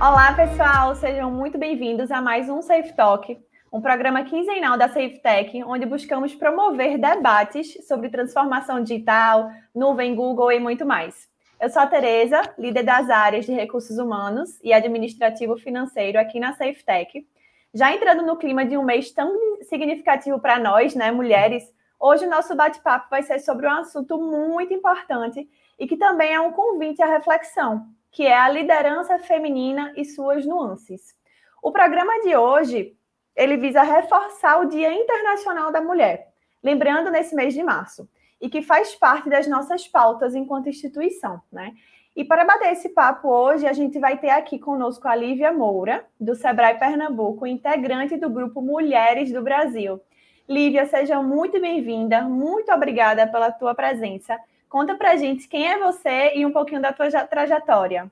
Olá, pessoal, sejam muito bem-vindos a mais um Safe Talk, um programa quinzenal da SafeTech, onde buscamos promover debates sobre transformação digital, nuvem Google e muito mais. Eu sou a Tereza, líder das áreas de recursos humanos e administrativo financeiro aqui na SafeTech. Já entrando no clima de um mês tão significativo para nós, né, mulheres, hoje o nosso bate-papo vai ser sobre um assunto muito importante e que também é um convite à reflexão, que é a liderança feminina e suas nuances. O programa de hoje, ele visa reforçar o Dia Internacional da Mulher, lembrando nesse mês de março, e que faz parte das nossas pautas enquanto instituição, né? E para bater esse papo hoje, a gente vai ter aqui conosco a Lívia Moura, do Sebrae Pernambuco, integrante do grupo Mulheres do Brasil. Lívia, seja muito bem-vinda, muito obrigada pela tua presença Conta pra gente quem é você e um pouquinho da tua trajetória.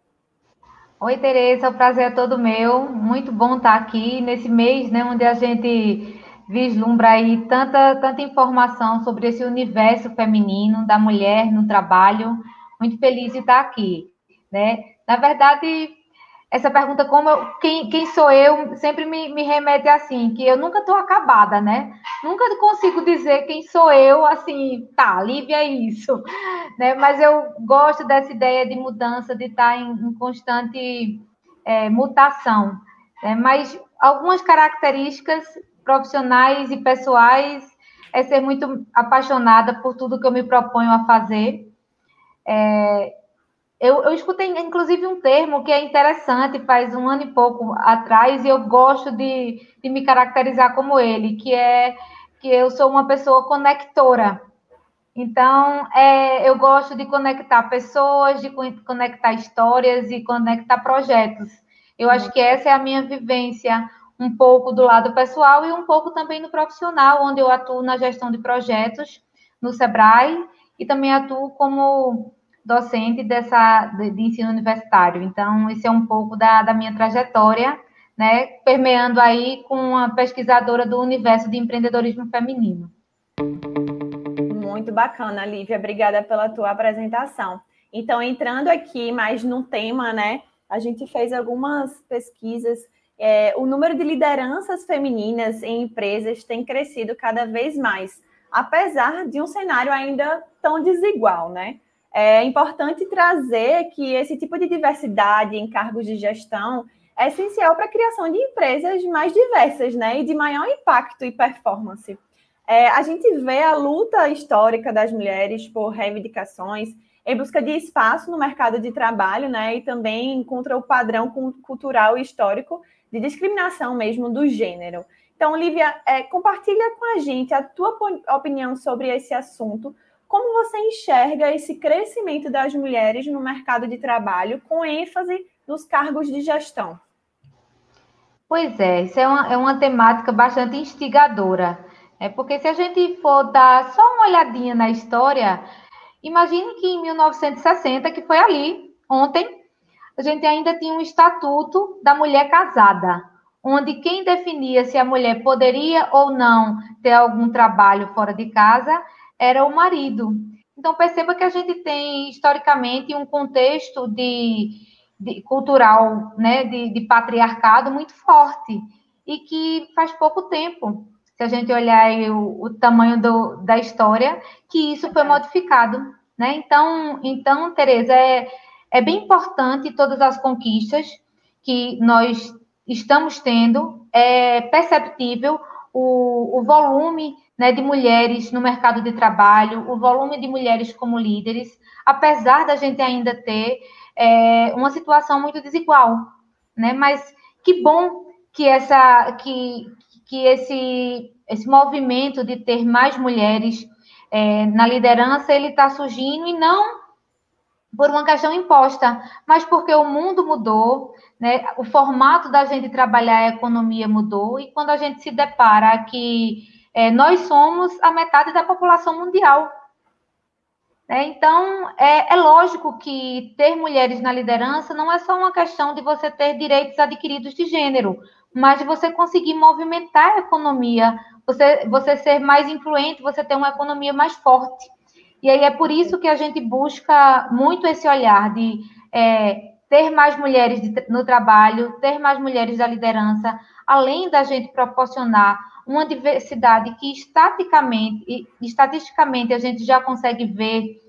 Oi, Tereza, o prazer é todo meu. Muito bom estar aqui nesse mês, né, onde a gente vislumbra aí tanta, tanta informação sobre esse universo feminino da mulher no trabalho. Muito feliz de estar aqui, né? Na verdade, essa pergunta, como eu, quem, quem sou eu, sempre me, me remete assim, que eu nunca estou acabada, né? Nunca consigo dizer quem sou eu, assim, tá, Lívia é isso, né? Mas eu gosto dessa ideia de mudança, de estar em, em constante é, mutação. Né? Mas algumas características profissionais e pessoais é ser muito apaixonada por tudo que eu me proponho a fazer. É, eu, eu escutei, inclusive, um termo que é interessante, faz um ano e pouco atrás, e eu gosto de, de me caracterizar como ele, que é que eu sou uma pessoa conectora. Então, é, eu gosto de conectar pessoas, de conectar histórias e conectar projetos. Eu acho que essa é a minha vivência, um pouco do lado pessoal e um pouco também no profissional, onde eu atuo na gestão de projetos no Sebrae e também atuo como docente dessa, de, ensino universitário. Então, esse é um pouco da, da minha trajetória, né, permeando aí com uma pesquisadora do universo de empreendedorismo feminino. Muito bacana, Lívia. Obrigada pela tua apresentação. Então, entrando aqui mais no tema, né, a gente fez algumas pesquisas. É, o número de lideranças femininas em empresas tem crescido cada vez mais, apesar de um cenário ainda tão desigual, né? É importante trazer que esse tipo de diversidade em cargos de gestão é essencial para a criação de empresas mais diversas, né, e de maior impacto e performance. É, a gente vê a luta histórica das mulheres por reivindicações em busca de espaço no mercado de trabalho, né, e também contra o padrão cultural e histórico de discriminação mesmo do gênero. Então, Lívia, é, compartilha com a gente a tua opinião sobre esse assunto, como você enxerga esse crescimento das mulheres no mercado de trabalho, com ênfase nos cargos de gestão? Pois é, isso é uma, é uma temática bastante instigadora. É porque se a gente for dar só uma olhadinha na história, imagine que em 1960, que foi ali, ontem, a gente ainda tinha um estatuto da mulher casada, onde quem definia se a mulher poderia ou não ter algum trabalho fora de casa era o marido. Então, perceba que a gente tem, historicamente, um contexto de, de cultural, né, de, de, patriarcado muito forte, e que faz pouco tempo, se a gente olhar o, o tamanho do, da história, que isso foi modificado. Né? Então, então Tereza, é, é bem importante todas as conquistas que nós estamos tendo, é perceptível o, o volume né, de mulheres no mercado de trabalho, o volume de mulheres como líderes, apesar da gente ainda ter é, uma situação muito desigual, né? Mas que bom que essa, que, que esse, esse movimento de ter mais mulheres é, na liderança ele está surgindo e não por uma questão imposta, mas porque o mundo mudou, né? O formato da gente trabalhar a economia mudou e quando a gente se depara que é, nós somos a metade da população mundial. É, então, é, é, lógico que ter mulheres na liderança não é só uma questão de você ter direitos adquiridos de gênero, mas de você conseguir movimentar a economia, você, você ser mais influente, você ter uma economia mais forte. E aí é por isso que a gente busca muito esse olhar de é, ter mais mulheres no trabalho, ter mais mulheres da liderança, além da gente proporcionar uma diversidade que estaticamente, estatisticamente a gente já consegue ver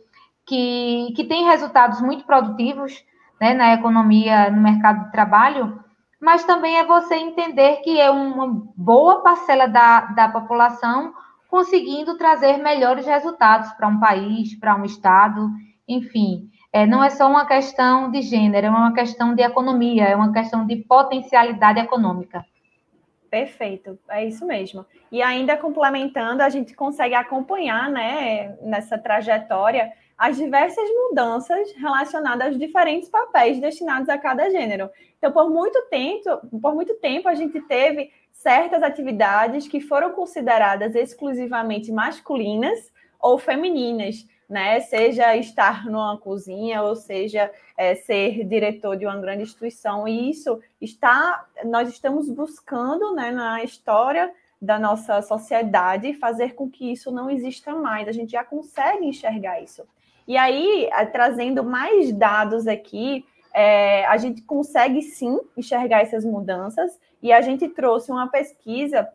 que, que tem resultados muito produtivos né, na economia, no mercado de trabalho, mas também é você entender que é uma boa parcela da, da população conseguindo trazer melhores resultados para um país, para um estado, enfim. É, não é só uma questão de gênero, é uma questão de economia, é uma questão de potencialidade econômica. Perfeito, é isso mesmo. E ainda complementando, a gente consegue acompanhar, né, nessa trajetória, as diversas mudanças relacionadas aos diferentes papéis destinados a cada gênero. Então, por muito tempo, por muito tempo a gente teve certas atividades que foram consideradas exclusivamente masculinas ou femininas, né? Seja estar numa cozinha, ou seja, é, ser diretor de uma grande instituição. E isso está, nós estamos buscando, né, na história da nossa sociedade, fazer com que isso não exista mais. A gente já consegue enxergar isso. E aí, trazendo mais dados aqui, é, a gente consegue sim enxergar essas mudanças. E a gente trouxe uma pesquisa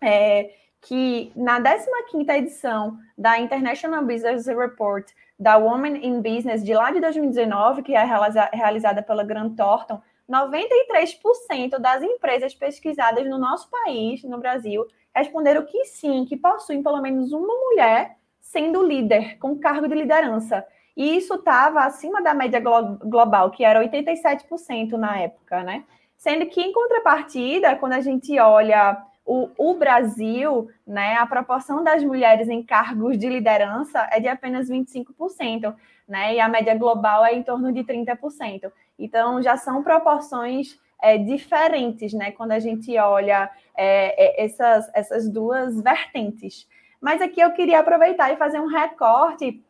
é, que na 15ª edição da International Business Report da Women in Business de lá de 2019, que é realizada pela Grant Thornton, 93% das empresas pesquisadas no nosso país, no Brasil, responderam que sim, que possuem pelo menos uma mulher sendo líder, com cargo de liderança. E isso estava acima da média glo global, que era 87% na época, né? Sendo que, em contrapartida, quando a gente olha o, o, Brasil, né, a proporção das mulheres em cargos de liderança é de apenas 25%, né, e a média global é em torno de 30%. Então, já são proporções é, diferentes, né, quando a gente olha é, é, essas, essas duas vertentes. Mas aqui eu queria aproveitar e fazer um recorte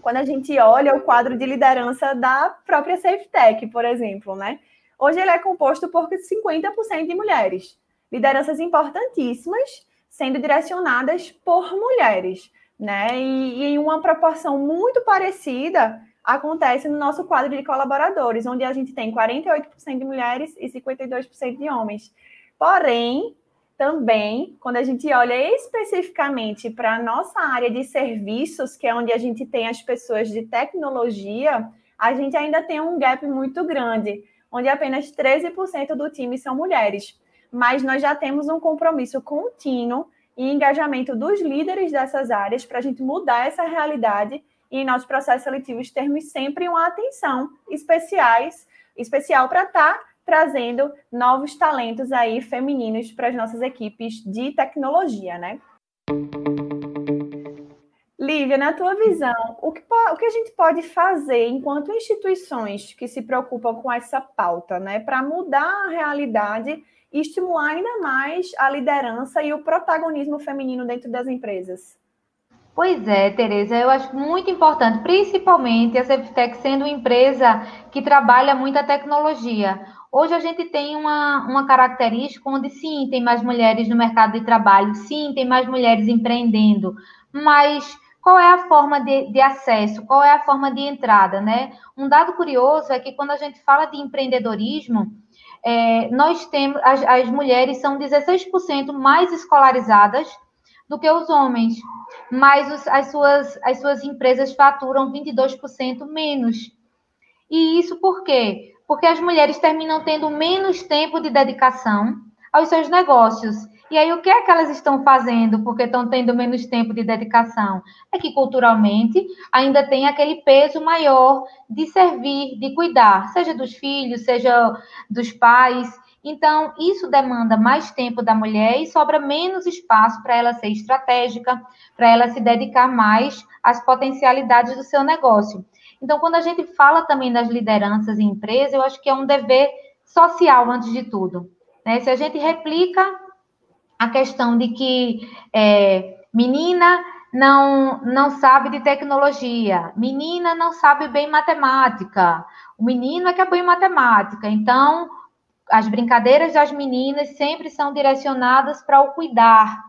quando a gente olha o quadro de liderança da própria SafeTech, por exemplo, né? Hoje ele é composto por 50% de mulheres lideranças importantíssimas sendo direcionadas por mulheres, né? E, em uma proporção muito parecida acontece no nosso quadro de colaboradores, onde a gente tem 48% de mulheres e 52% de homens. Porém, também, quando a gente olha especificamente para a nossa área de serviços, que é onde a gente tem as pessoas de tecnologia, a gente ainda tem um gap muito grande, onde apenas 13% do time são mulheres mas nós já temos um compromisso contínuo e engajamento dos líderes dessas áreas para a gente mudar essa realidade e em nossos processos seletivos termos sempre uma atenção especiais, especial para estar tá trazendo novos talentos aí femininos para as nossas equipes de tecnologia, né? Lívia, na tua visão, o que, o que a gente pode fazer enquanto instituições que se preocupam com essa pauta, né, para mudar a realidade e estimular ainda mais a liderança e o protagonismo feminino dentro das empresas? Pois é, Tereza, eu acho muito importante, principalmente a Ceftec sendo uma empresa que trabalha muita tecnologia. Hoje a gente tem uma, uma característica onde sim, tem mais mulheres no mercado de trabalho, sim, tem mais mulheres empreendendo, mas qual é a forma de, de, acesso, qual é a forma de entrada, né? Um dado curioso é que quando a gente fala de empreendedorismo, é, nós temos, as, as mulheres são 16% mais escolarizadas do que os homens, mas os, as, suas, as suas empresas faturam 22% menos. E isso por quê? Porque as mulheres terminam tendo menos tempo de dedicação aos seus negócios. E aí, o que é que elas estão fazendo porque estão tendo menos tempo de dedicação? É que culturalmente ainda tem aquele peso maior de servir, de cuidar, seja dos filhos, seja dos pais. Então, isso demanda mais tempo da mulher e sobra menos espaço para ela ser estratégica, para ela se dedicar mais às potencialidades do seu negócio. Então, quando a gente fala também das lideranças em empresa, eu acho que é um dever social, antes de tudo. Né? Se a gente replica a questão de que é, menina não, não sabe de tecnologia, menina não sabe bem matemática, o menino é que é bom em matemática. Então, as brincadeiras das meninas sempre são direcionadas para o cuidar,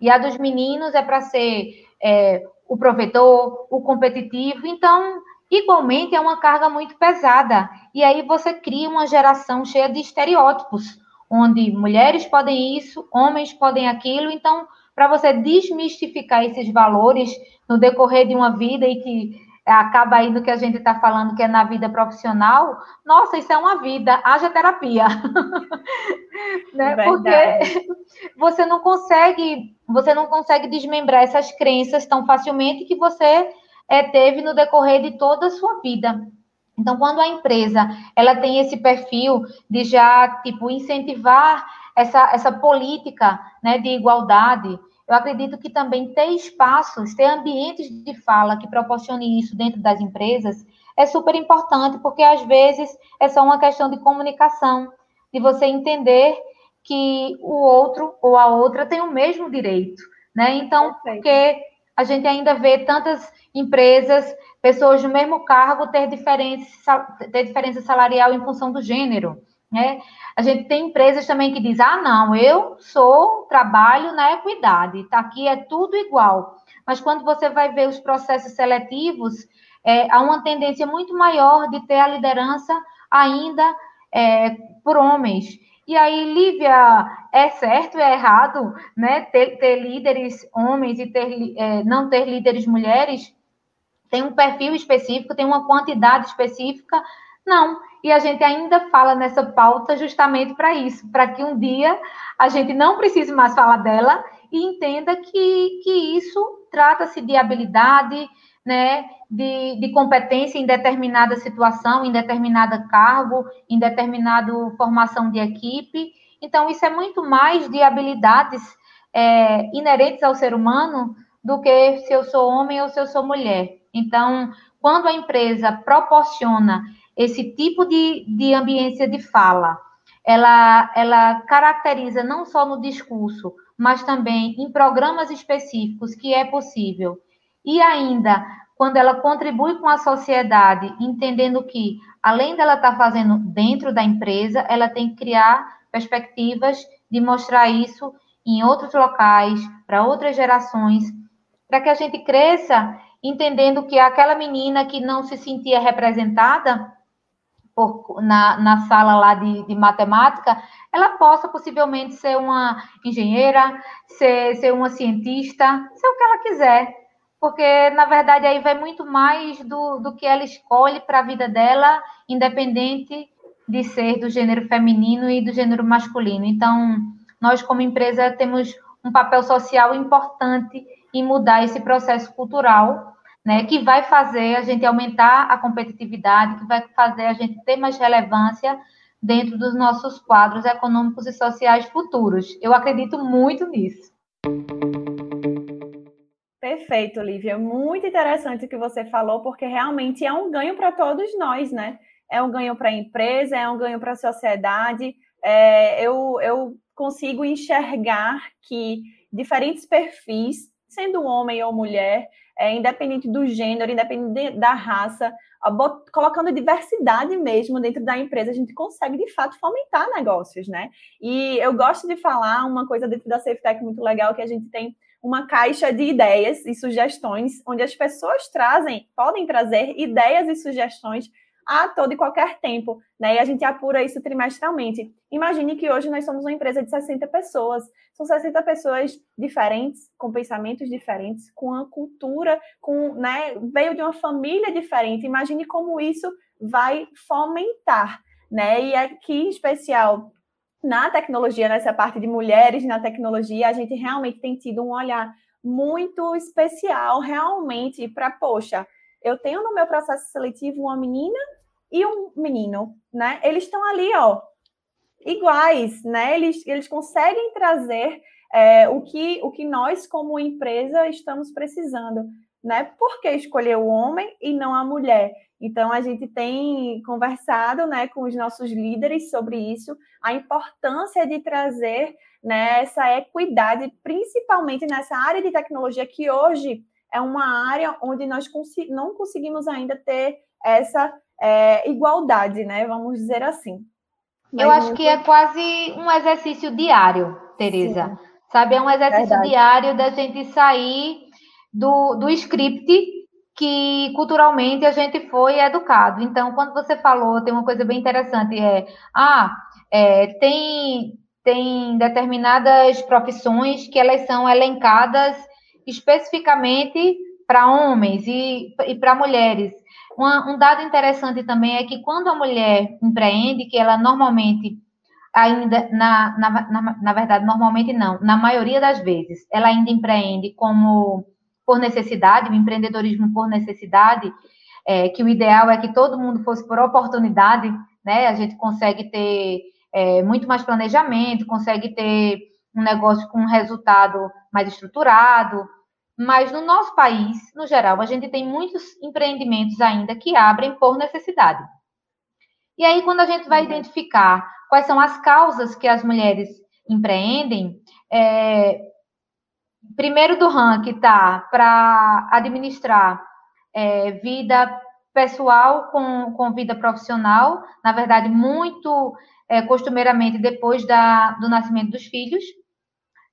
e a dos meninos é para ser é, o provedor, o competitivo. Então, igualmente é uma carga muito pesada. E aí você cria uma geração cheia de estereótipos, onde mulheres podem isso, homens podem aquilo. Então, para você desmistificar esses valores no decorrer de uma vida e que acaba aí no que a gente está falando, que é na vida profissional, nossa, isso é uma vida, haja terapia. né? Porque você não consegue, você não consegue desmembrar essas crenças tão facilmente que você é, teve no decorrer de toda a sua vida. Então, quando a empresa ela tem esse perfil de já tipo incentivar essa, essa política né, de igualdade, eu acredito que também ter espaços, ter ambientes de fala que proporcione isso dentro das empresas é super importante, porque às vezes é só uma questão de comunicação, de você entender que o outro ou a outra tem o mesmo direito, né? Então, porque a gente ainda vê tantas empresas, pessoas do mesmo cargo ter diferença, ter diferença salarial em função do gênero. Né? A gente tem empresas também que dizem, ah, não, eu sou, trabalho na equidade, tá aqui é tudo igual. Mas quando você vai ver os processos seletivos, é, há uma tendência muito maior de ter a liderança ainda é, por homens. E aí, Lívia, é certo, é errado, né? Ter, ter líderes homens e ter, é, não ter líderes mulheres? Tem um perfil específico, tem uma quantidade específica? Não. E a gente ainda fala nessa pauta justamente para isso, para que um dia a gente não precise mais falar dela e entenda que, que isso trata-se de habilidade, né, de, de competência em determinada situação, em determinado cargo, em determinada formação de equipe. Então, isso é muito mais de habilidades é, inerentes ao ser humano do que se eu sou homem ou se eu sou mulher. Então, quando a empresa proporciona esse tipo de, de ambiência de fala, ela, ela caracteriza não só no discurso, mas também em programas específicos que é possível. E ainda quando ela contribui com a sociedade, entendendo que, além dela estar tá fazendo dentro da empresa, ela tem que criar perspectivas de mostrar isso em outros locais, para outras gerações, para que a gente cresça entendendo que aquela menina que não se sentia representada por, na, na sala lá de, de matemática, ela possa possivelmente ser uma engenheira, ser, ser uma cientista, ser o que ela quiser porque na verdade aí vai muito mais do, do que ela escolhe para a vida dela, independente de ser do gênero feminino e do gênero masculino. Então, nós como empresa temos um papel social importante em mudar esse processo cultural, né, que vai fazer a gente aumentar a competitividade, que vai fazer a gente ter mais relevância dentro dos nossos quadros econômicos e sociais futuros. Eu acredito muito nisso. Perfeito, Lívia. Muito interessante o que você falou, porque realmente é um ganho para todos nós, né? É um ganho para a empresa, é um ganho para a sociedade. É, eu, eu consigo enxergar que diferentes perfis, sendo homem ou mulher, é, independente do gênero, independente da raça, colocando diversidade mesmo dentro da empresa, a gente consegue de fato fomentar negócios, né? E eu gosto de falar uma coisa dentro da SafeTech muito legal que a gente tem uma caixa de ideias e sugestões, onde as pessoas trazem, podem trazer ideias e sugestões a todo e qualquer tempo, né? E a gente apura isso trimestralmente. Imagine que hoje nós somos uma empresa de 60 pessoas. São 60 pessoas diferentes, com pensamentos diferentes, com uma cultura, com, né, veio de uma família diferente. Imagine como isso vai fomentar, né? E aqui em especial na tecnologia, nessa parte de mulheres na tecnologia, a gente realmente tem tido um olhar muito especial, realmente, para, poxa, eu tenho no meu processo seletivo uma menina e um menino, né? Eles estão ali, ó, iguais, né? Eles, eles conseguem trazer é, o, que, o que nós, como empresa, estamos precisando, né? Por que escolher o homem e não a mulher? Então, a gente tem conversado né, com os nossos líderes sobre isso, a importância de trazer né, essa equidade, principalmente nessa área de tecnologia, que hoje é uma área onde nós não conseguimos ainda ter essa é, igualdade, né? Vamos dizer assim. Mas Eu acho muito... que é quase um exercício diário, Tereza. Sim. Sabe, é um exercício Verdade. diário da gente sair do, do script que culturalmente a gente foi educado. Então, quando você falou, tem uma coisa bem interessante, é, ah, é, tem, tem determinadas profissões que elas são elencadas especificamente para homens e, e para mulheres. Uma, um dado interessante também é que quando a mulher empreende, que ela normalmente ainda, na, na, na, na verdade, normalmente não, na maioria das vezes, ela ainda empreende como por necessidade, o empreendedorismo por necessidade, é, que o ideal é que todo mundo fosse por oportunidade, né? A gente consegue ter é, muito mais planejamento, consegue ter um negócio com um resultado mais estruturado, mas no nosso país, no geral, a gente tem muitos empreendimentos ainda que abrem por necessidade. E aí, quando a gente vai uhum. identificar quais são as causas que as mulheres empreendem, é, primeiro do ranking está para administrar é, vida pessoal com, com vida profissional, na verdade, muito é, costumeiramente depois da, do nascimento dos filhos,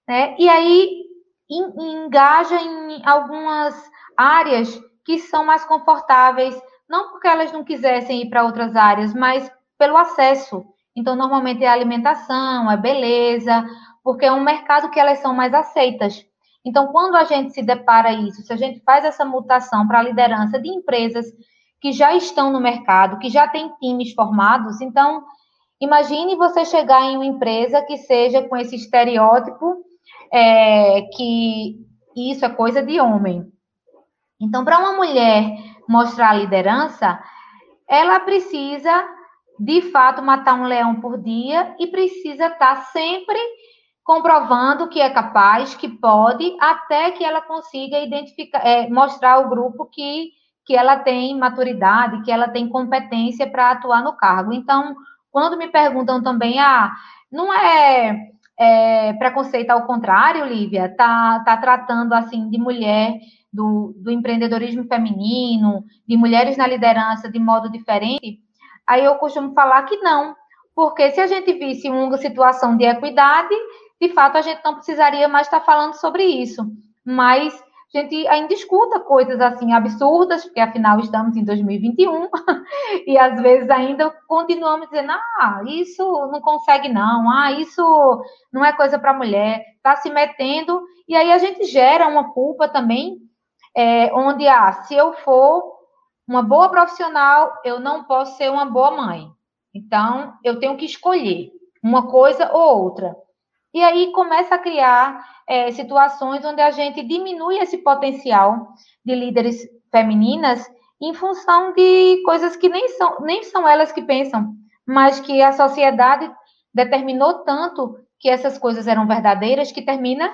né? E aí engaja em algumas áreas que são mais confortáveis, não porque elas não quisessem ir para outras áreas, mas pelo acesso. Então, normalmente é alimentação, é beleza, porque é um mercado que elas são mais aceitas. Então, quando a gente se depara isso, se a gente faz essa mutação para a liderança de empresas que já estão no mercado, que já têm times formados, então imagine você chegar em uma empresa que seja com esse estereótipo é, que isso é coisa de homem. Então, para uma mulher mostrar liderança, ela precisa, de fato, matar um leão por dia e precisa estar sempre comprovando que é capaz, que pode, até que ela consiga identificar, é, mostrar ao grupo que, que ela tem maturidade, que ela tem competência para atuar no cargo. Então, quando me perguntam também, ah, não é é, preconceito ao contrário, Lívia, tá, tá tratando assim de mulher, do, do empreendedorismo feminino, de mulheres na liderança de modo diferente, aí eu costumo falar que não, porque se a gente visse uma situação de equidade, de fato a gente não precisaria mais estar falando sobre isso. Mas a gente ainda escuta coisas assim absurdas, porque afinal estamos em 2021, e às vezes ainda continuamos dizendo: ah, isso não consegue não, ah, isso não é coisa para mulher, está se metendo, e aí a gente gera uma culpa também, é, onde, ah, se eu for uma boa profissional, eu não posso ser uma boa mãe. Então, eu tenho que escolher uma coisa ou outra. E aí começa a criar é, situações onde a gente diminui esse potencial de líderes femininas em função de coisas que nem são, nem são elas que pensam, mas que a sociedade determinou tanto que essas coisas eram verdadeiras que termina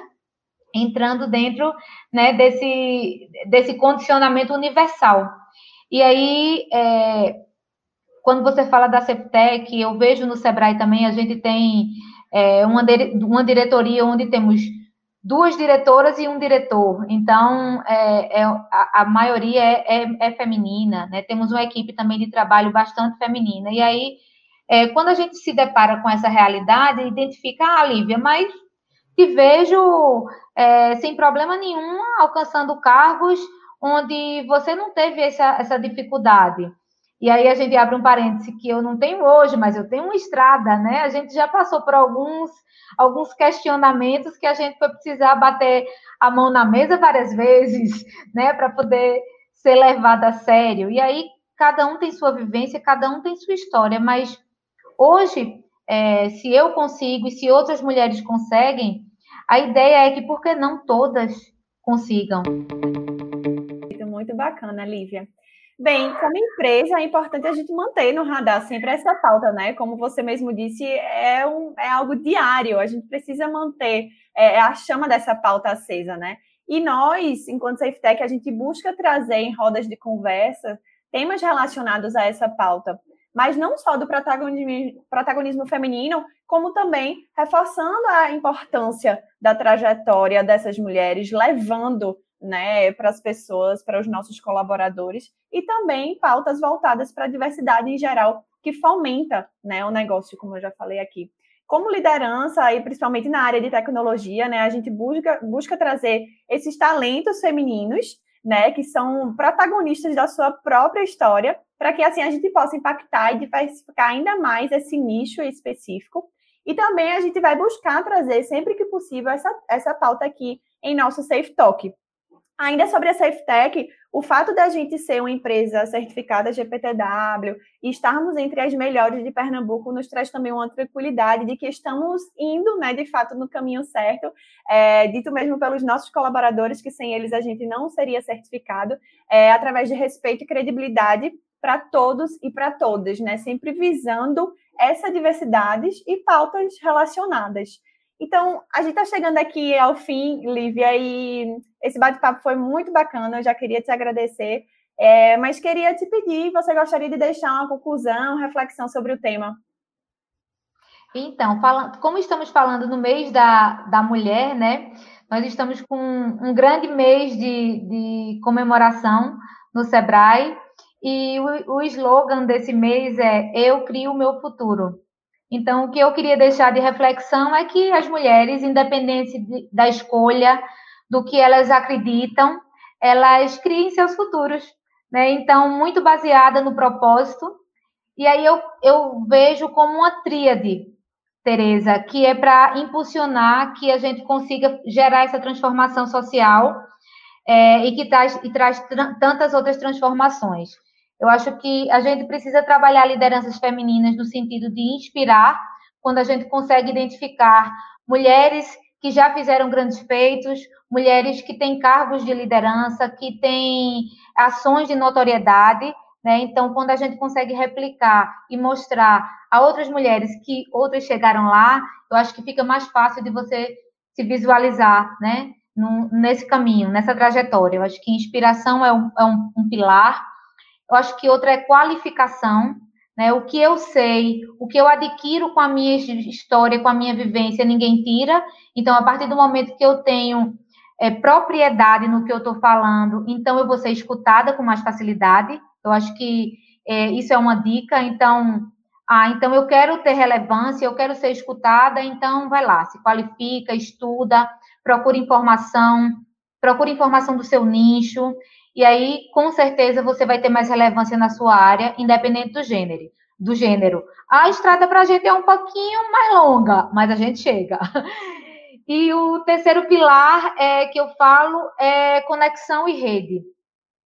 entrando dentro né, desse, desse condicionamento universal. E aí, é, quando você fala da CEPTEC, eu vejo no Sebrae também, a gente tem é, uma, uma diretoria onde temos duas diretoras e um diretor. Então, é, é a, a, maioria é, é, é, feminina, né? Temos uma equipe também de trabalho bastante feminina. E aí, é, quando a gente se depara com essa realidade, identifica, ah, Lívia, mas te vejo é, sem problema nenhum alcançando cargos onde você não teve essa, essa dificuldade. E aí a gente abre um parêntese que eu não tenho hoje, mas eu tenho uma estrada, né? A gente já passou por alguns alguns questionamentos que a gente foi precisar bater a mão na mesa várias vezes, né, para poder ser levado a sério. E aí cada um tem sua vivência, cada um tem sua história, mas hoje, é, se eu consigo e se outras mulheres conseguem, a ideia é que por que não todas consigam? Muito bacana, Lívia. Bem, como empresa, é importante a gente manter no radar sempre essa pauta, né? Como você mesmo disse, é, um, é algo diário, a gente precisa manter é, a chama dessa pauta acesa, né? E nós, enquanto SafeTech, a gente busca trazer em rodas de conversa temas relacionados a essa pauta, mas não só do protagonismo, protagonismo feminino, como também reforçando a importância da trajetória dessas mulheres, levando né, para as pessoas, para os nossos colaboradores, e também pautas voltadas para a diversidade em geral, que fomenta né, o negócio, como eu já falei aqui. Como liderança, e principalmente na área de tecnologia, né, a gente busca, busca trazer esses talentos femininos né, que são protagonistas da sua própria história, para que assim a gente possa impactar e diversificar ainda mais esse nicho específico. E também a gente vai buscar trazer sempre que possível essa, essa pauta aqui em nosso Safe Talk. Ainda sobre a SafeTech, o fato da gente ser uma empresa certificada GPTW e estarmos entre as melhores de Pernambuco nos traz também uma tranquilidade de que estamos indo, né, de fato, no caminho certo, é, dito mesmo pelos nossos colaboradores, que sem eles a gente não seria certificado, é, através de respeito e credibilidade para todos e para todas, né, sempre visando essa diversidade e pautas relacionadas. Então, a gente está chegando aqui ao fim, Lívia, e esse bate-papo foi muito bacana. Eu já queria te agradecer, é, mas queria te pedir: você gostaria de deixar uma conclusão, reflexão sobre o tema? Então, fala, como estamos falando no mês da, da mulher, né? Nós estamos com um grande mês de, de comemoração no Sebrae, e o, o slogan desse mês é Eu Crio o Meu Futuro. Então, o que eu queria deixar de reflexão é que as mulheres, independente de, da escolha, do que elas acreditam, elas criem seus futuros. Né? Então, muito baseada no propósito. E aí eu, eu vejo como uma tríade, Tereza, que é para impulsionar que a gente consiga gerar essa transformação social é, e que traz, e traz tantas outras transformações. Eu acho que a gente precisa trabalhar lideranças femininas no sentido de inspirar, quando a gente consegue identificar mulheres que já fizeram grandes feitos, mulheres que têm cargos de liderança, que têm ações de notoriedade, né? Então, quando a gente consegue replicar e mostrar a outras mulheres que outras chegaram lá, eu acho que fica mais fácil de você se visualizar, né? nesse caminho, nessa trajetória. Eu acho que inspiração é um, é um, um pilar, eu acho que outra é qualificação, né? O que eu sei, o que eu adquiro com a minha história, com a minha vivência, ninguém tira. Então, a partir do momento que eu tenho é, propriedade no que eu estou falando, então eu vou ser escutada com mais facilidade. Eu acho que é, isso é uma dica. Então, ah, então eu quero ter relevância, eu quero ser escutada, então vai lá, se qualifica, estuda, procura informação, procura informação do seu nicho. E aí, com certeza, você vai ter mais relevância na sua área, independente do gênero. Do gênero. A estrada para a gente é um pouquinho mais longa, mas a gente chega. E o terceiro pilar é, que eu falo é conexão e rede.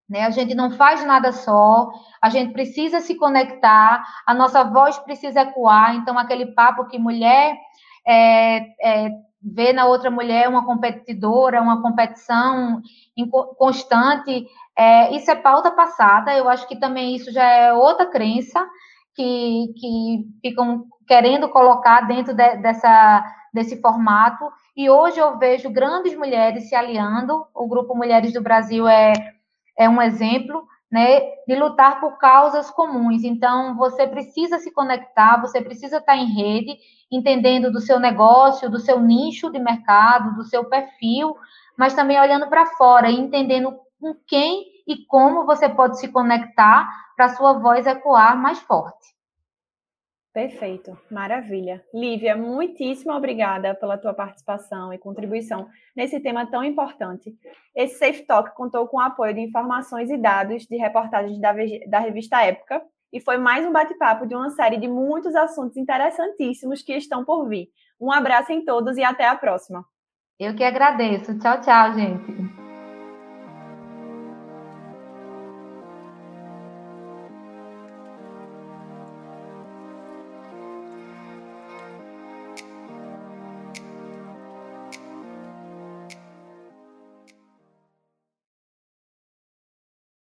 Né? A gente não faz nada só, a gente precisa se conectar, a nossa voz precisa ecoar. Então, aquele papo que mulher é, é, vê na outra mulher uma competidora, uma competição constante, é, isso é pauta passada, eu acho que também isso já é outra crença que, que ficam querendo colocar dentro de, dessa, desse formato. E hoje eu vejo grandes mulheres se aliando, o Grupo Mulheres do Brasil é, é um exemplo, né, de lutar por causas comuns. Então, você precisa se conectar, você precisa estar em rede, entendendo do seu negócio, do seu nicho de mercado, do seu perfil, mas também olhando para fora e entendendo com quem e como você pode se conectar para sua voz ecoar mais forte. Perfeito, maravilha. Lívia, muitíssimo obrigada pela tua participação e contribuição nesse tema tão importante. Esse Safe Talk contou com o apoio de informações e dados de reportagens da, da revista Época e foi mais um bate-papo de uma série de muitos assuntos interessantíssimos que estão por vir. Um abraço em todos e até a próxima. Eu que agradeço. Tchau, tchau, gente.